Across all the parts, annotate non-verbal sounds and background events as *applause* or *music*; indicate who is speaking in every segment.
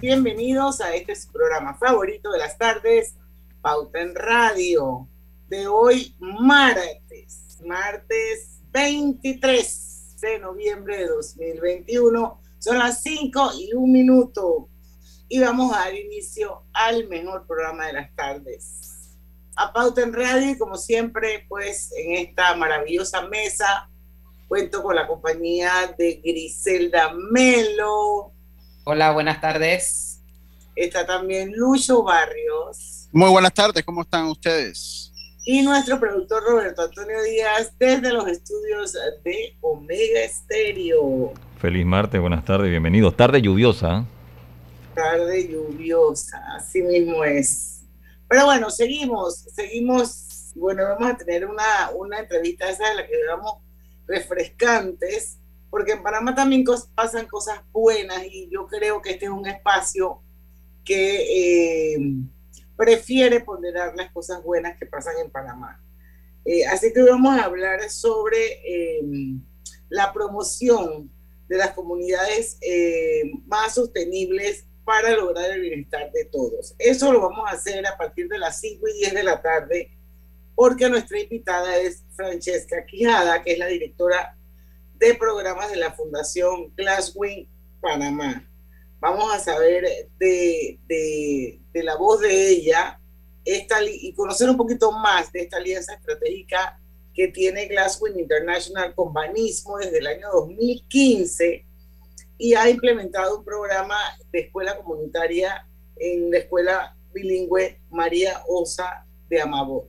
Speaker 1: Bienvenidos a este programa favorito de las tardes, Pauta en Radio, de hoy martes, martes 23 de noviembre de 2021. Son las 5 y un minuto y vamos a dar inicio al mejor programa de las tardes. A Pauta en Radio como siempre, pues en esta maravillosa mesa cuento con la compañía de Griselda Melo,
Speaker 2: Hola, buenas tardes.
Speaker 1: Está también Lucho Barrios.
Speaker 3: Muy buenas tardes, ¿cómo están ustedes?
Speaker 1: Y nuestro productor Roberto Antonio Díaz desde los estudios de Omega Estéreo.
Speaker 4: Feliz martes, buenas tardes, bienvenidos. Tarde lluviosa.
Speaker 1: Tarde lluviosa, así mismo es. Pero bueno, seguimos, seguimos. Bueno, vamos a tener una, una entrevista esa de la que llevamos refrescantes porque en Panamá también pasan cosas buenas y yo creo que este es un espacio que eh, prefiere ponderar las cosas buenas que pasan en Panamá. Eh, así que vamos a hablar sobre eh, la promoción de las comunidades más sostenibles para lograr el bienestar de todos. Eso lo vamos a hacer a partir de las 5 y 10 de la tarde, porque nuestra invitada es Francesca Quijada, que es la directora de programas de la Fundación Glasswing Panamá. Vamos a saber de, de, la voz de ella esta, y conocer un poquito más de esta alianza estratégica que tiene Glasswing International con Banismo desde el año 2015 y ha implementado un programa de escuela comunitaria en la escuela bilingüe María Osa de Amador.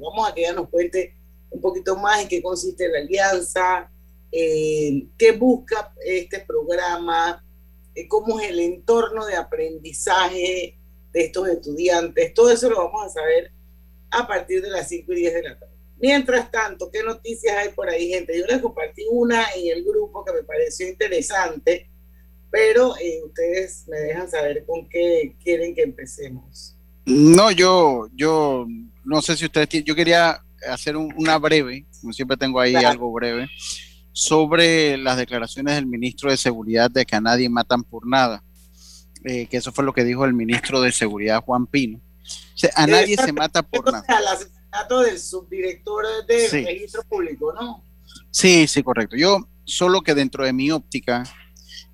Speaker 1: Vamos a que ella nos cuente un poquito más en qué consiste la alianza, eh, qué busca este programa, eh, cómo es el entorno de aprendizaje de estos estudiantes. Todo eso lo vamos a saber a partir de las 5 y 10 de la tarde. Mientras tanto, ¿qué noticias hay por ahí, gente? Yo les compartí una en el grupo que me pareció interesante, pero eh, ustedes me dejan saber con qué quieren que empecemos.
Speaker 3: No, yo, yo no sé si ustedes, yo quería hacer una breve, como siempre tengo ahí algo breve sobre las declaraciones del ministro de Seguridad de que a nadie matan por nada, eh, que eso fue lo que dijo el ministro de Seguridad Juan Pino. O sea, a nadie se mata por nada.
Speaker 1: El asesinato del subdirector de registro público, ¿no?
Speaker 3: Sí, sí, correcto. Yo solo que dentro de mi óptica,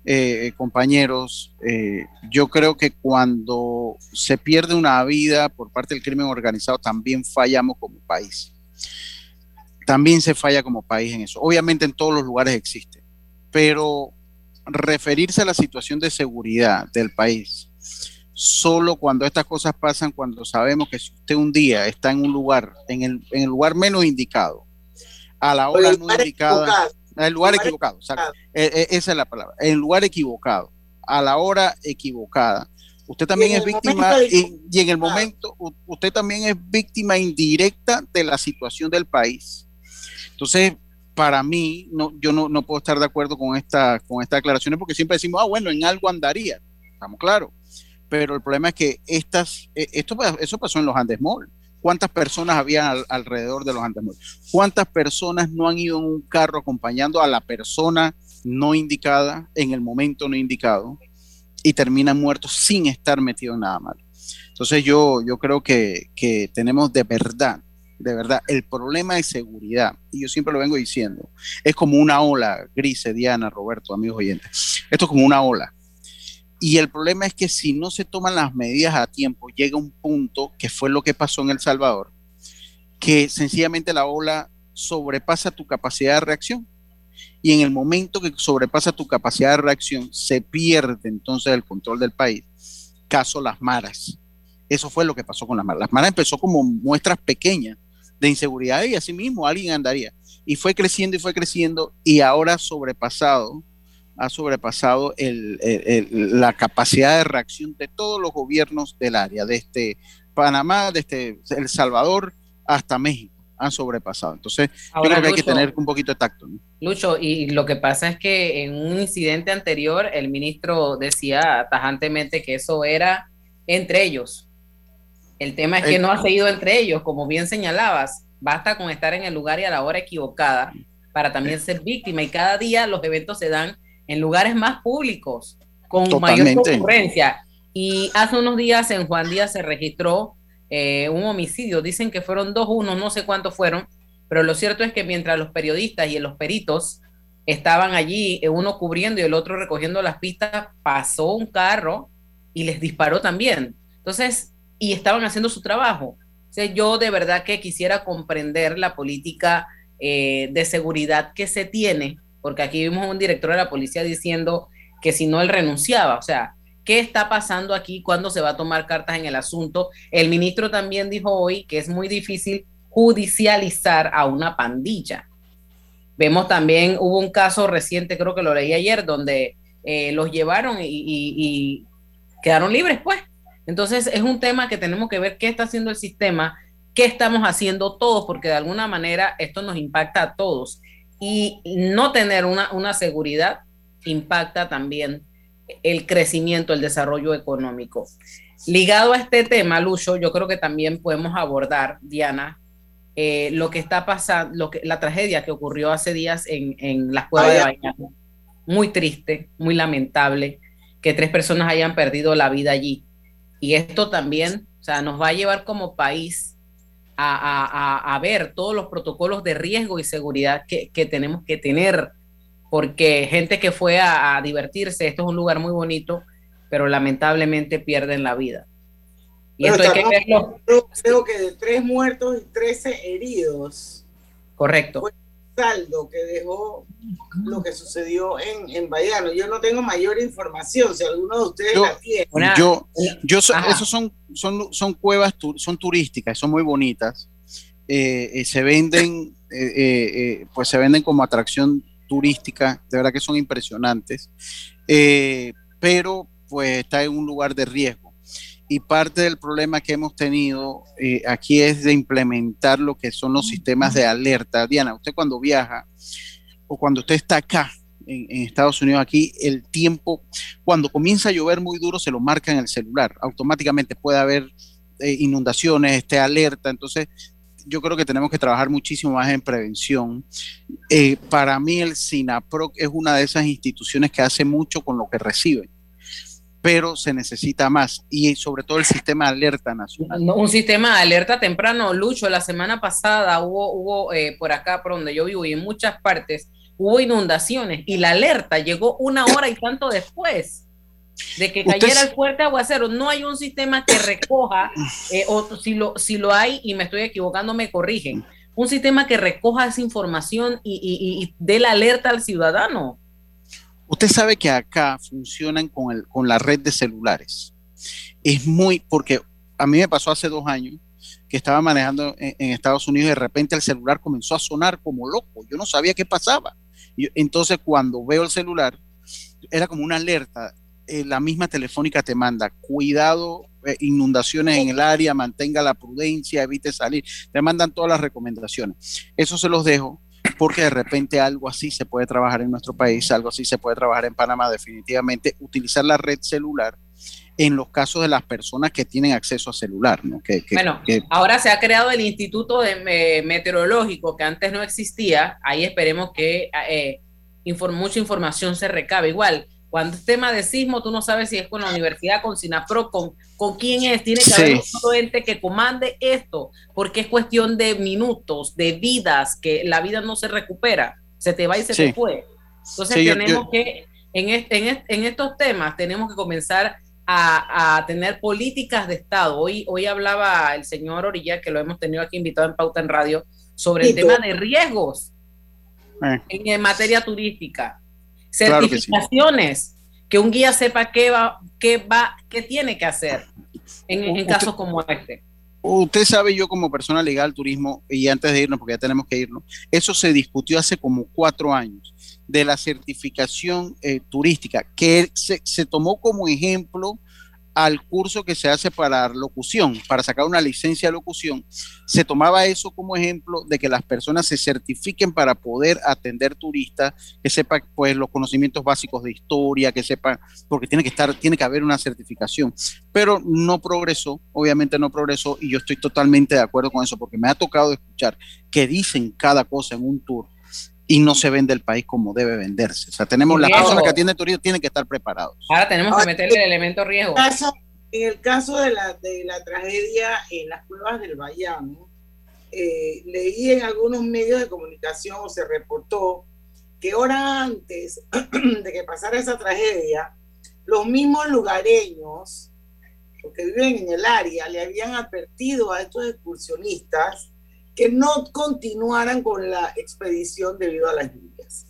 Speaker 3: eh, compañeros, eh, yo creo que cuando se pierde una vida por parte del crimen organizado, también fallamos como país también se falla como país en eso. Obviamente en todos los lugares existe, pero referirse a la situación de seguridad del país solo cuando estas cosas pasan, cuando sabemos que si usted un día está en un lugar, en el, lugar menos indicado, a la hora no indicada, en el lugar equivocado, e, e, esa es la palabra, en el lugar equivocado, a la hora equivocada, usted también es víctima y, y, en el momento usted también es víctima indirecta de la situación del país. Entonces, para mí, no, yo no, puedo estar de acuerdo con, esta, con estas declaraciones porque siempre decimos, ah, bueno, en algo andaría, estamos claros. Pero el problema es que estas, e, esto, eso pasó en los Andes Mall. ¿Cuántas personas había alrededor de los Andes Mall? ¿Cuántas personas no han ido en un carro acompañando a la persona no indicada, en el momento no indicado, y terminan muertos sin estar metidos en nada malo. Entonces yo, yo creo que, que tenemos de verdad, de verdad, el problema de seguridad, y yo siempre lo vengo diciendo, es como una ola, Grise, Diana, Roberto, amigos oyentes, esto es como una ola. Y el problema es que si no se toman las medidas a tiempo, llega un punto, que fue lo que pasó en El Salvador, que sencillamente la ola sobrepasa tu capacidad de reacción. Y en el momento que sobrepasa tu capacidad de reacción, se pierde entonces el control del país. Caso Las Maras. Eso fue lo que pasó con Las Maras. Las Maras empezó como muestras pequeñas de inseguridad y así mismo alguien andaría. Y fue creciendo y fue creciendo y ahora ha sobrepasado, ha sobrepasado la capacidad de reacción de todos los gobiernos del área, desde Panamá, desde El Salvador hasta México han sobrepasado. Entonces, yo creo que hay que tener un poquito de tacto.
Speaker 2: Lucho, y lo que pasa es que en un incidente anterior, el ministro decía tajantemente que eso era entre ellos. El tema es que no ha seguido entre ellos, como bien señalabas. Basta con estar en el lugar y a la hora equivocada para también ser víctima. Y cada día los eventos se dan en lugares más públicos, con mayor concurrencia. Y hace unos días en Juan Díaz se registró eh, un homicidio. Dicen que fueron dos, uno, no sé cuántos fueron, pero lo cierto es que mientras los periodistas y los peritos estaban allí, eh, uno cubriendo y el otro recogiendo las pistas, pasó un carro y les disparó también. Entonces, y estaban haciendo su trabajo. yo de verdad que quisiera comprender la política eh, de seguridad que se tiene, porque aquí vimos a un director de la policía diciendo que si no él renunciaba, o sea, ¿Qué está pasando aquí? ¿Cuándo se va a tomar cartas en el asunto? El ministro también dijo hoy que es muy difícil judicializar a una pandilla. Vemos también, hubo un caso reciente, creo que lo leí ayer, donde eh, los llevaron y, quedaron libres, pues. Entonces es un tema que tenemos que ver qué está haciendo el sistema, qué estamos haciendo todos, porque de alguna manera esto nos impacta a todos. Y no tener una, una seguridad impacta también el crecimiento, el desarrollo económico. Ligado a este tema, Lucho, yo creo que también podemos abordar, Diana, eh, lo que está pasando, lo que, la tragedia que ocurrió hace días en, en las cuevas de Bañano. Muy triste, muy lamentable que tres personas hayan perdido la vida allí. Y esto también, o sea, nos va a llevar como país a, ver todos los protocolos de riesgo y seguridad que, que tenemos que tener porque gente que fue a, divertirse, esto es un lugar muy bonito, pero lamentablemente pierden la vida.
Speaker 1: Y esto hay que verlo. Creo que de tres muertos y trece heridos.
Speaker 2: Correcto.
Speaker 1: El saldo que dejó lo que sucedió en, en Bayano. Yo no tengo mayor información, si alguno de ustedes la tiene.
Speaker 3: yo, yo esos son, son, son cuevas, son turísticas, son muy bonitas. Eh, eh, se venden, eh, pues se venden como atracción turística, de verdad que son impresionantes, eh, pero pues está en un lugar de riesgo. Y parte del problema que hemos tenido eh, aquí es de implementar lo que son los sistemas de alerta. Diana, usted cuando viaja o cuando usted está acá en, Estados Unidos, aquí el tiempo, cuando comienza a llover muy duro, se lo marca en el celular. Automáticamente puede haber eh, inundaciones, esté alerta. Entonces, yo creo que tenemos que trabajar muchísimo más en prevención. Eh, para mí el SINAPROC es una de esas instituciones que hace mucho con lo que recibe, pero se necesita más y sobre todo el sistema de alerta nacional.
Speaker 2: Un sistema de alerta temprano, Lucho, la semana pasada hubo, hubo eh, por acá, por donde yo vivo y en muchas partes, hubo inundaciones y la alerta llegó una hora y tanto después de que cayera el fuerte aguacero. No hay un sistema que recoja, eh, o si lo, si lo hay y me estoy equivocando, me corrigen. Un sistema que recoja esa información y, y, dé la alerta al ciudadano.
Speaker 3: Usted sabe que acá funcionan con, el, con la red de celulares. Es muy, porque a mí me pasó hace dos años que estaba manejando en, Estados Unidos y de repente el celular comenzó a sonar como loco. Yo no sabía qué pasaba. entonces cuando veo el celular, era como una alerta eh, la misma telefónica te manda, cuidado, eh, inundaciones en el área, mantenga la prudencia, evite salir, te mandan todas las recomendaciones. Eso se los dejo porque de repente algo así se puede trabajar en nuestro país, algo así se puede trabajar en Panamá definitivamente, utilizar la red celular en los casos de las personas que tienen acceso a celular. ¿no? Que,
Speaker 2: bueno, ahora se ha creado el Instituto de Meteorológico que antes no existía, ahí esperemos que... Eh, mucha información se recabe. Igual, cuando es tema de sismo, tú no sabes si es con la universidad, con SINAPRO, con, con quién es. Tiene que haber un ente que comande esto, porque es cuestión de minutos, de vidas, que la vida no se recupera. Se te va y se te fue. Entonces tenemos que, en, en, en, estos temas, tenemos que comenzar a, a, tener políticas de Estado. Hoy, hoy hablaba el señor Orilla, que lo hemos tenido aquí invitado en Pauta en Radio, sobre el tema de riesgos eh. en materia turística certificaciones, que, un guía sepa qué va, qué va, qué tiene que hacer en, casos como este.
Speaker 3: Usted sabe, yo como persona legal, turismo, y antes de irnos, porque ya tenemos que irnos, eso se discutió hace como cuatro años, de la certificación eh, turística, que se, se, tomó como ejemplo al curso que se hace para locución, para sacar una licencia de locución, se tomaba eso como ejemplo de que las personas se certifiquen para poder atender turistas, que sepan pues los conocimientos básicos de historia, que sepan, porque tiene que estar, tiene que haber una certificación, pero no progresó, obviamente no progresó y yo estoy totalmente de acuerdo con eso porque me ha tocado escuchar que dicen cada cosa en un tour y no se vende el país como debe venderse. O sea, tenemos las personas que atienden turismo tienen que estar preparados.
Speaker 2: Ahora tenemos que meterle el elemento riesgo.
Speaker 1: En el caso de la, de la tragedia en las cuevas del Bayamo, eh, leí en algunos medios de comunicación o se reportó que hora antes *clears throat* de que pasara esa tragedia, los mismos lugareños, que viven en el área, le habían advertido a estos excursionistas que no continuaran con la expedición debido a las lluvias.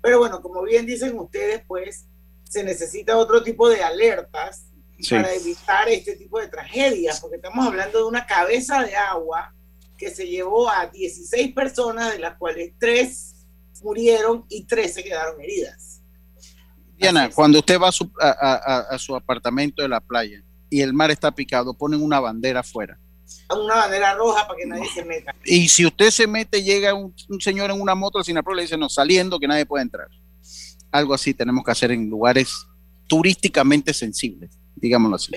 Speaker 1: Pero bueno, como bien dicen ustedes, pues se necesita otro tipo de alertas para evitar este tipo de tragedias, porque estamos hablando de una cabeza de agua que se llevó a 16 personas, de las cuales 3 murieron y 3 se quedaron heridas.
Speaker 3: Diana, cuando usted va a su, a su apartamento de la playa y el mar está picado, ponen una bandera afuera
Speaker 1: una bandera roja para que nadie se meta.
Speaker 3: Y si usted se mete, llega un, señor en una moto al Sinapro le dice, no, saliendo que nadie puede entrar. Algo así tenemos que hacer en lugares turísticamente sensibles, digámoslo así.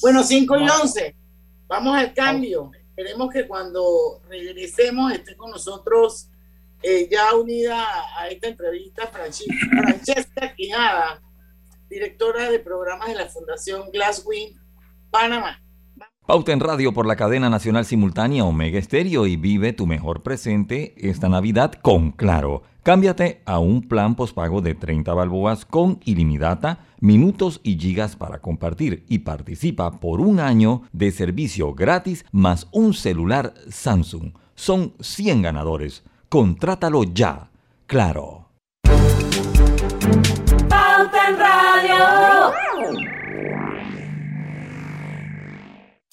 Speaker 1: Bueno, 5 y 11, vamos al cambio. Esperemos que cuando regresemos esté con nosotros eh, ya unida a esta entrevista Francesca Quijada, directora de programas de la Fundación Glasswing Panamá.
Speaker 5: Pauta en radio por la cadena nacional simultánea Omega Estéreo y vive tu mejor presente esta Navidad con Claro. Cámbiate a un plan pospago de 30 balboas con ilimitada, minutos y gigas para compartir y participa por un año de servicio gratis más un celular Samsung. Son 100 ganadores. Contrátalo ya. Claro.
Speaker 6: Pauta en radio.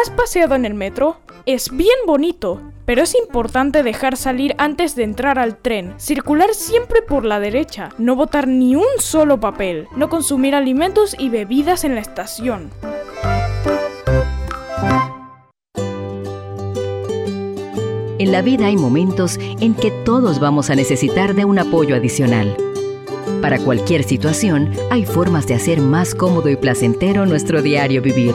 Speaker 7: ¿Has paseado en el metro? Es bien bonito, pero es importante dejar salir antes de entrar al tren, circular siempre por la derecha, no botar ni un solo papel, no consumir alimentos y bebidas en la estación.
Speaker 8: En la vida hay momentos en que todos vamos a necesitar de un apoyo adicional. Para cualquier situación, hay formas de hacer más cómodo y placentero nuestro diario vivir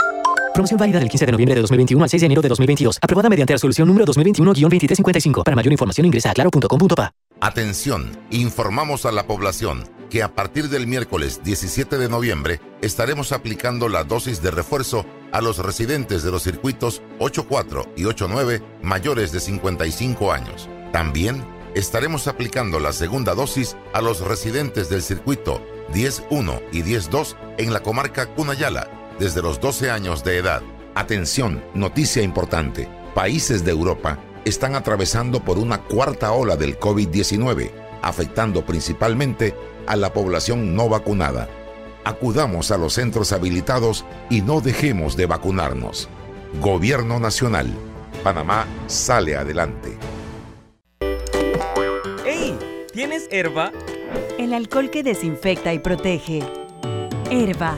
Speaker 9: Promoción válida del 15 de noviembre de 2021 al 6 de enero de 2022. Aprobada mediante resolución número 2021-2355. Para mayor información ingresa a claro.com.pa.
Speaker 10: Atención, informamos a la población que a partir del miércoles 17 de noviembre estaremos aplicando la dosis de refuerzo a los residentes de los circuitos 84 y 89 mayores de 55 años. También estaremos aplicando la segunda dosis a los residentes del circuito 10.1 y 10.2 en la comarca Cunayala desde los 12 años de edad. Atención, noticia importante. Países de Europa están atravesando por una cuarta ola del COVID-19, afectando principalmente a la población no vacunada. Acudamos a los centros habilitados y no dejemos de vacunarnos. Gobierno Nacional. Panamá sale adelante.
Speaker 11: ¡Ey! ¿Tienes herba?
Speaker 12: El alcohol que desinfecta y protege. Herba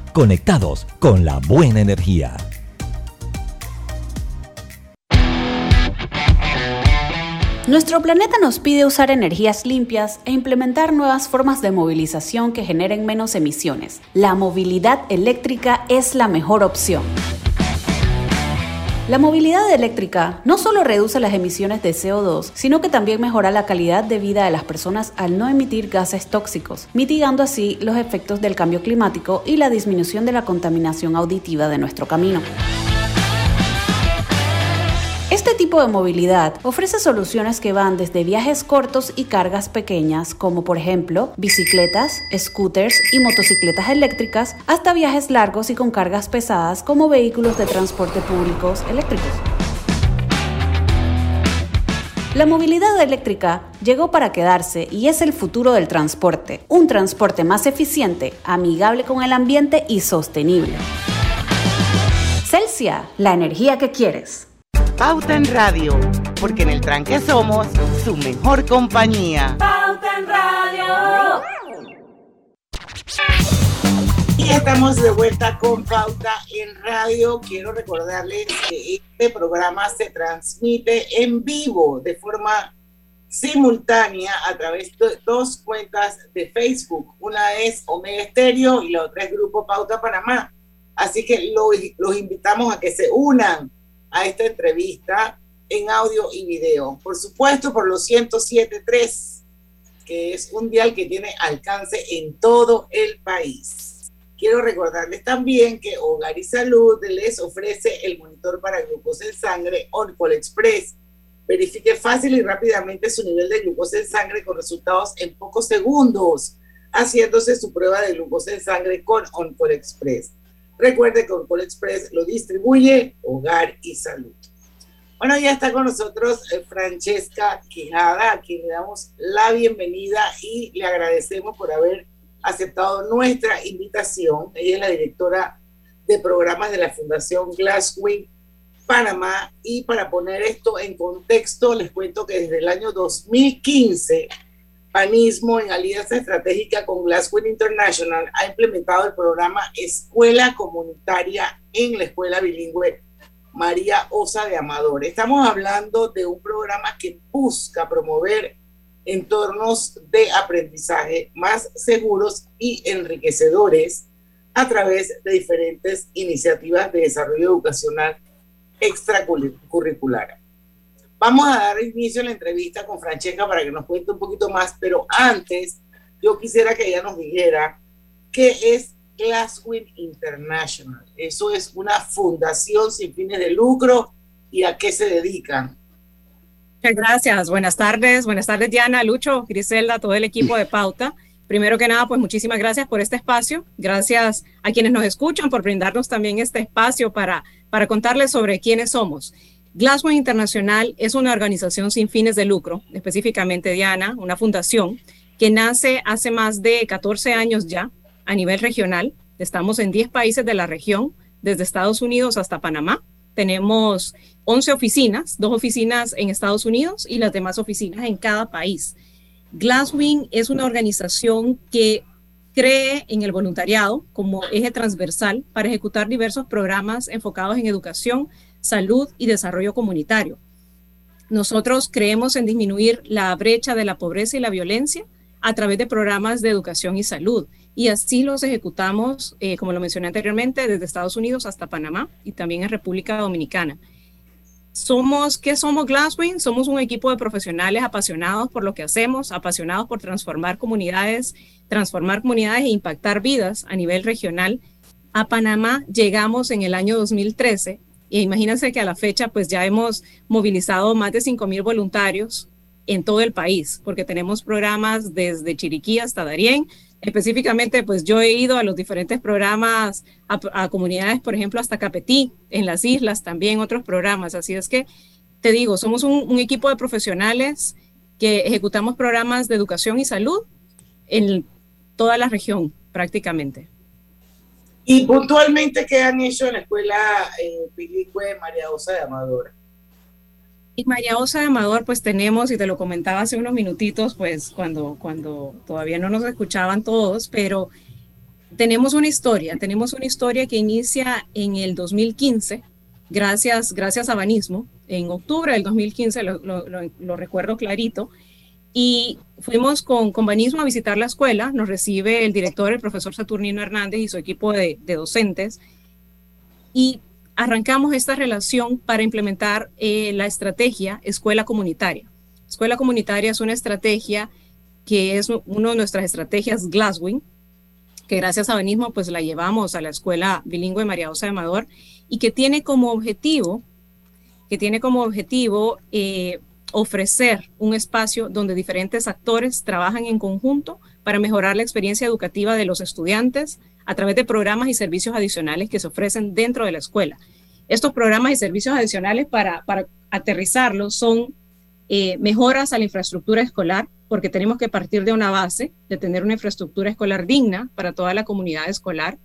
Speaker 5: conectados con la buena energía.
Speaker 13: Nuestro planeta nos pide usar energías limpias e implementar nuevas formas de movilización que generen menos emisiones. La movilidad eléctrica es la mejor opción. La movilidad eléctrica no solo reduce las emisiones de CO2, sino que también mejora la calidad de vida de las personas al no emitir gases tóxicos, mitigando así los efectos del cambio climático y la disminución de la contaminación auditiva de nuestro camino. Este tipo de movilidad ofrece soluciones que van desde viajes cortos y cargas pequeñas, como por ejemplo bicicletas, scooters y motocicletas eléctricas, hasta viajes largos y con cargas pesadas como vehículos de transporte públicos eléctricos. La movilidad eléctrica llegó para quedarse y es el futuro del transporte, un transporte más eficiente, amigable con el ambiente y sostenible. Celsia, la energía que quieres.
Speaker 14: Pauta en Radio, porque en el tranque somos su mejor compañía.
Speaker 6: Pauta en Radio.
Speaker 1: Y estamos de vuelta con Pauta en Radio. Quiero recordarles que este programa se transmite en vivo de forma simultánea a través de dos cuentas de Facebook. Una es Omega Estéreo y la otra es Grupo Pauta Panamá. Así que los, los invitamos a que se unan a esta entrevista en audio y video. Por supuesto, por los 107.3, que es un dial que tiene alcance en todo el país. Quiero recordarles también que Hogar y Salud les ofrece el monitor para glucosa en sangre OnCall Express. Verifique fácil y rápidamente su nivel de glucosa en sangre con resultados en pocos segundos, haciéndose su prueba de glucosa en sangre con OnCall Express. Recuerde que Oncol Express lo distribuye Hogar y Salud. Bueno, ya está con nosotros eh, Francesca Quijada, a quien le damos la bienvenida y le agradecemos por haber aceptado nuestra invitación. Ella es la directora de programas de la Fundación Glasswing Panamá. Y para poner esto en contexto, les cuento que desde el año 2015 Panismo, en alianza estratégica con Glasgow International, ha implementado el programa Escuela Comunitaria en la Escuela Bilingüe María Osa de Amador. Estamos hablando de un programa que busca promover entornos de aprendizaje más seguros y enriquecedores a través de diferentes iniciativas de desarrollo educacional extracurricular. Vamos a dar inicio a la entrevista con Francesca para que nos cuente un poquito más, pero antes yo quisiera que ella nos dijera qué es Glasswing International. Eso es una fundación sin fines de lucro y a qué se dedican.
Speaker 15: Muchas gracias. Buenas tardes. Buenas tardes, Diana, Lucho, Griselda, todo el equipo de Pauta. Primero que nada, pues muchísimas gracias por este espacio. Gracias a quienes nos escuchan por brindarnos también este espacio para, para contarles sobre quiénes somos. Glasgow Internacional es una organización sin fines de lucro, específicamente Diana, una fundación que nace hace más de 14 años ya a nivel regional. Estamos en 10 países de la región, desde Estados Unidos hasta Panamá. Tenemos 11 oficinas, dos oficinas en Estados Unidos y las demás oficinas en cada país. Glasswing es una organización que cree en el voluntariado como eje transversal para ejecutar diversos programas enfocados en educación, salud y desarrollo comunitario. Nosotros creemos en disminuir la brecha de la pobreza y la violencia a través de programas de educación y salud. Y así los ejecutamos, eh, como lo mencioné anteriormente, desde Estados Unidos hasta Panamá y también en República Dominicana. Somos, ¿qué somos Glasswing? Somos un equipo de profesionales apasionados por lo que hacemos, apasionados por transformar comunidades, transformar comunidades e impactar vidas a nivel regional. A Panamá llegamos en el año 2013 y imagínense que a la fecha pues ya hemos movilizado más de 5.000 voluntarios en todo el país, porque tenemos programas desde Chiriquí hasta Darién. Específicamente, pues yo he ido a los diferentes programas, a, comunidades, por ejemplo, hasta Capetí, en las islas, también otros programas. Así es que, te digo, somos un equipo de profesionales que ejecutamos programas de educación y salud en toda la región, prácticamente.
Speaker 1: Y puntualmente, ¿qué han hecho en la escuela eh, bilingüe María Osa de Amador?
Speaker 15: Y María Osa de Amador, pues tenemos, y te lo comentaba hace unos minutitos, pues cuando, cuando todavía no nos escuchaban todos, pero tenemos una historia, tenemos una historia que inicia en el 2015, gracias, gracias a Banismo, en octubre del 2015, lo, lo, lo recuerdo clarito, y fuimos con, con Banismo a visitar la escuela, nos recibe el director, el profesor Saturnino Hernández y su equipo de, docentes, y arrancamos esta relación para implementar eh, la estrategia Escuela Comunitaria. Escuela Comunitaria es una estrategia que es una de nuestras estrategias Glasswing, que gracias a Banismo pues la llevamos a la Escuela Bilingüe María Osa de Amador y que tiene como objetivo, que tiene como objetivo eh, ofrecer un espacio donde diferentes actores trabajan en conjunto para mejorar la experiencia educativa de los estudiantes a través de programas y servicios adicionales que se ofrecen dentro de la escuela. Estos programas y servicios adicionales para, para aterrizarlos son eh, mejoras a la infraestructura escolar, porque tenemos que partir de una base de tener una infraestructura escolar digna para toda la comunidad escolar,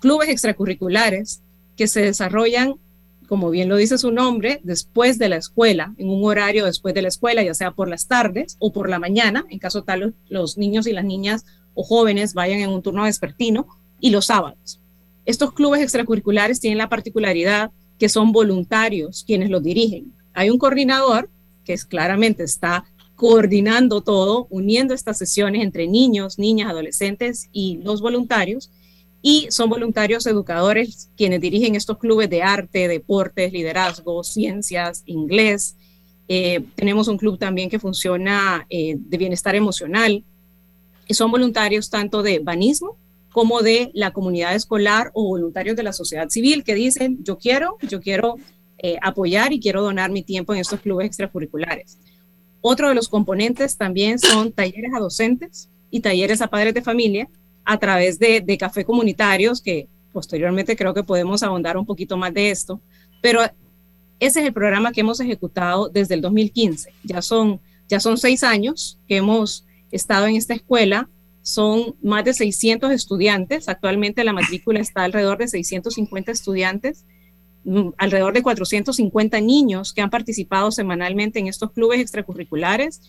Speaker 15: clubes extracurriculares que se desarrollan como bien lo dice su nombre, después de la escuela, en un horario después de la escuela, ya sea por las tardes o por la mañana, en caso tal los niños y las niñas o jóvenes vayan en un turno vespertino, y los sábados. Estos clubes extracurriculares tienen la particularidad que son voluntarios quienes los dirigen. Hay un coordinador que es, claramente está coordinando todo, uniendo estas sesiones entre niños, niñas, adolescentes y los voluntarios, y son voluntarios educadores quienes dirigen estos clubes de arte, deportes, liderazgo, ciencias, inglés. Eh, tenemos un club también que funciona eh, de bienestar emocional. Y son voluntarios tanto de banismo como de la comunidad escolar o voluntarios de la sociedad civil que dicen, yo quiero, yo quiero eh, apoyar y quiero donar mi tiempo en estos clubes extracurriculares. Otro de los componentes también son talleres a docentes y talleres a padres de familia a través de, café comunitarios, que posteriormente creo que podemos ahondar un poquito más de esto, pero ese es el programa que hemos ejecutado desde el 2015. Ya son, ya son seis años que hemos estado en esta escuela, son más de 600 estudiantes, actualmente la matrícula está alrededor de 650 estudiantes, mm, alrededor de 450 niños que han participado semanalmente en estos clubes extracurriculares.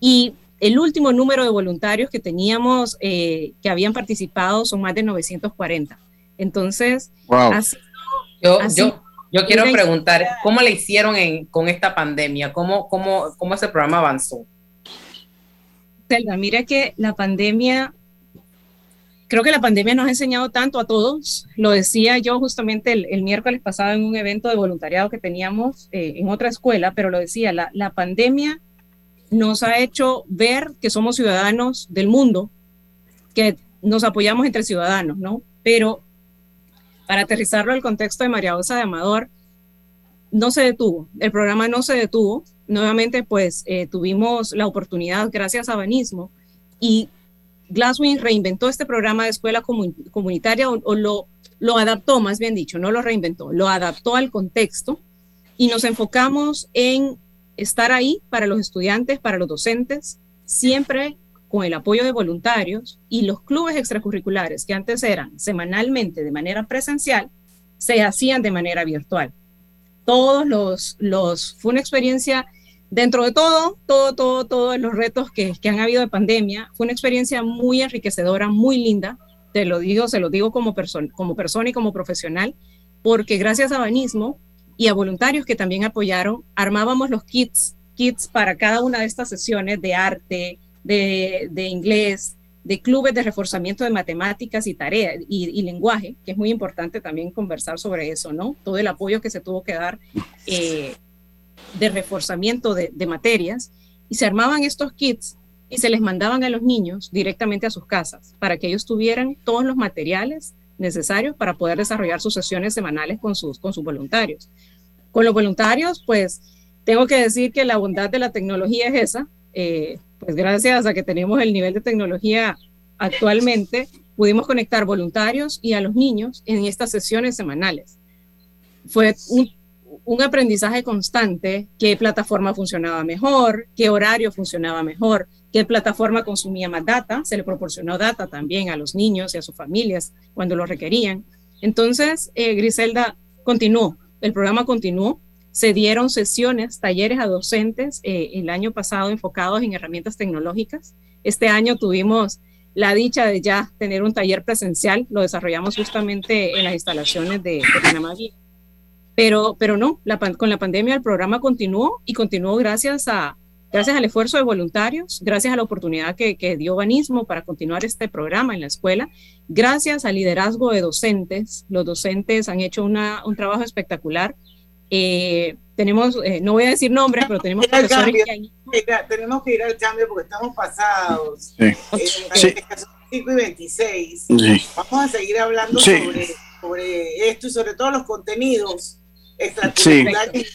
Speaker 15: Y el último número de voluntarios que teníamos eh, que habían participado son más de 940. Entonces,
Speaker 2: yo, yo, quiero preguntar, ¿cómo le hicieron con esta pandemia? ¿Cómo, cómo, ¿Cómo ese programa avanzó?
Speaker 15: Selva, mira que la pandemia, creo que la pandemia nos ha enseñado tanto a todos. Lo decía yo justamente el, miércoles pasado en un evento de voluntariado que teníamos eh, en otra escuela, pero lo decía, la, la pandemia nos ha hecho ver que somos ciudadanos del mundo, que nos apoyamos entre ciudadanos, ¿no? Pero para aterrizarlo al contexto de María Osa de Amador, no se detuvo, el programa no se detuvo. Nuevamente, pues eh, tuvimos la oportunidad, gracias a Banismo, y Glasswing reinventó este programa de escuela comunitaria o, lo, lo adaptó, más bien dicho, no lo reinventó, lo adaptó al contexto y nos enfocamos en estar ahí para los estudiantes, para los docentes, siempre con el apoyo de voluntarios y los clubes extracurriculares que antes eran semanalmente de manera presencial, se hacían de manera virtual. Todos los, los, fue una experiencia, dentro de todo, todo, todo, todos los retos que, que han habido de pandemia, fue una experiencia muy enriquecedora, muy linda, te lo digo, se lo digo como, persona como persona y como profesional, porque gracias a Banismo y a voluntarios que también apoyaron, armábamos los kits, kits para cada una de estas sesiones de arte, de, de inglés, de clubes de reforzamiento de matemáticas y tarea y, lenguaje, que es muy importante también conversar sobre eso, ¿no? Todo el apoyo que se tuvo que dar eh, de reforzamiento de, de, materias y se armaban estos kits y se les mandaban a los niños directamente a sus casas para que ellos tuvieran todos los materiales necesarios para poder desarrollar sus sesiones semanales con sus, con sus voluntarios. Con los voluntarios, pues tengo que decir que la bondad de la tecnología es esa. Eh, pues gracias a que tenemos el nivel de tecnología actualmente, pudimos conectar voluntarios y a los niños en estas sesiones semanales. Fue un, un aprendizaje constante, qué plataforma funcionaba mejor, qué horario funcionaba mejor, qué plataforma consumía más data, se le proporcionó data también a los niños y a sus familias cuando lo requerían. Entonces, eh, Griselda continuó, el programa continuó, se dieron sesiones, talleres a docentes eh, el año pasado enfocados en herramientas tecnológicas. Este año tuvimos la dicha de ya tener un taller presencial, lo desarrollamos justamente en las instalaciones de, de Panamá pero, pero no, la, con la pandemia el programa continuó y continuó gracias, a, gracias al esfuerzo de voluntarios, gracias a la oportunidad que, que dio Banismo para continuar este programa en la escuela, gracias al liderazgo de docentes. Los docentes han hecho una, un trabajo espectacular. Eh, tenemos, eh, no voy a decir nombres, pero tenemos *laughs* profesores
Speaker 1: que Tenemos que ir al cambio porque estamos pasados. Sí. Eh, sí. 5 y 26. Vamos a seguir hablando sobre, sobre esto y sobre todo los contenidos Sí.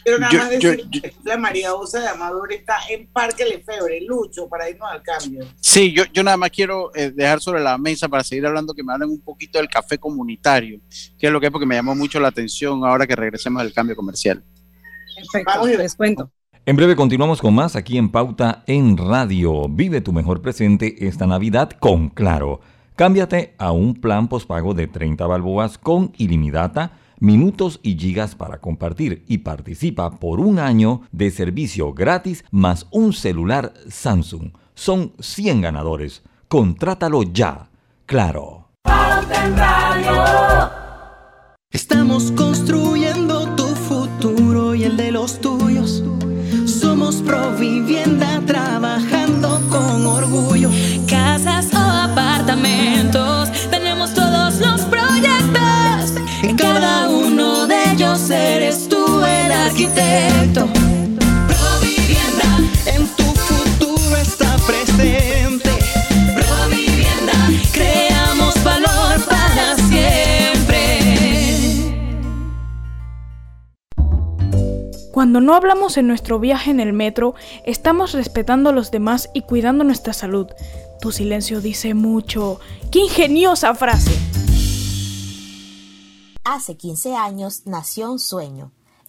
Speaker 1: Quiero nada más decir que la María Osa de Amador está en Parque Lefebvre, Lucho, para irnos al cambio.
Speaker 3: Sí, yo, yo nada más quiero eh, dejar sobre la mesa para seguir hablando que me hablen un poquito del café comunitario, que es lo que es porque me llamó mucho la atención ahora que regresemos del cambio comercial.
Speaker 15: Perfecto, les cuento.
Speaker 5: En breve continuamos con más aquí en Pauta en Radio. Vive tu mejor presente esta Navidad con Claro. Cámbiate a un plan pospago de 30 balboas con ilimitada minutos y gigas para compartir y participa por un año de servicio gratis más un celular Samsung. Son 100 ganadores. Contrátalo ya. Claro.
Speaker 16: Estamos construyendo tu futuro y el de los tuyos. Somos Provivienda arquitecto. Provivienda, en tu futuro está presente. Provivienda, creamos valor para siempre.
Speaker 7: Cuando no hablamos en nuestro viaje en el metro, estamos respetando a los demás y cuidando nuestra salud. Tu silencio dice mucho. ¡Qué ingeniosa frase!
Speaker 17: Hace 15 años nació un sueño,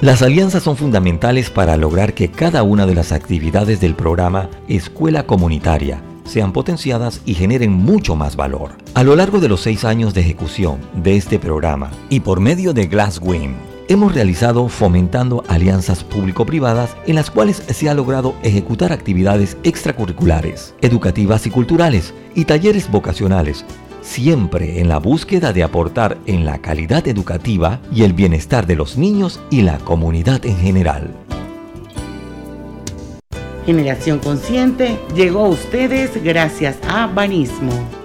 Speaker 5: Las alianzas son fundamentales para lograr que cada una de las actividades del programa Escuela Comunitaria sean potenciadas y generen mucho más valor. A lo largo de los seis años de ejecución de este programa y por medio de Glasswing, hemos realizado fomentando alianzas público-privadas en las cuales se ha logrado ejecutar actividades extracurriculares, educativas y culturales y talleres vocacionales siempre en la búsqueda de aportar en la calidad educativa y el bienestar de los niños y la comunidad en general.
Speaker 14: Generación Consciente llegó a ustedes gracias a Banismo.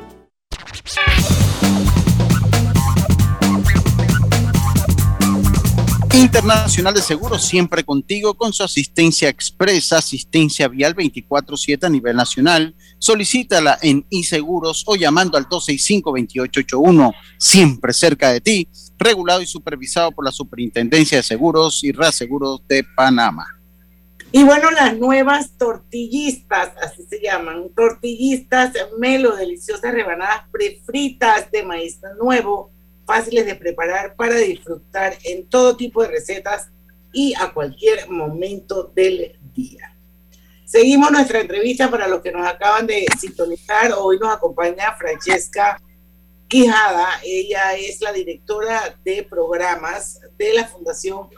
Speaker 3: Internacional de Seguros siempre contigo con su asistencia expresa, asistencia vial 24/7 a nivel nacional. Solicítala en iSeguros o llamando al 265-2881, siempre cerca de ti, regulado y supervisado por la Superintendencia de Seguros y Reaseguros de Panamá.
Speaker 1: Y bueno, las nuevas tortillistas, así se llaman, tortillistas melo, deliciosas rebanadas prefritas de maíz nuevo fáciles de preparar para disfrutar en todo tipo de recetas y a cualquier momento del día. Seguimos nuestra entrevista para los que nos acaban de sintonizar. Hoy nos acompaña Francesca Quijada. Ella es la directora de programas de la Fundación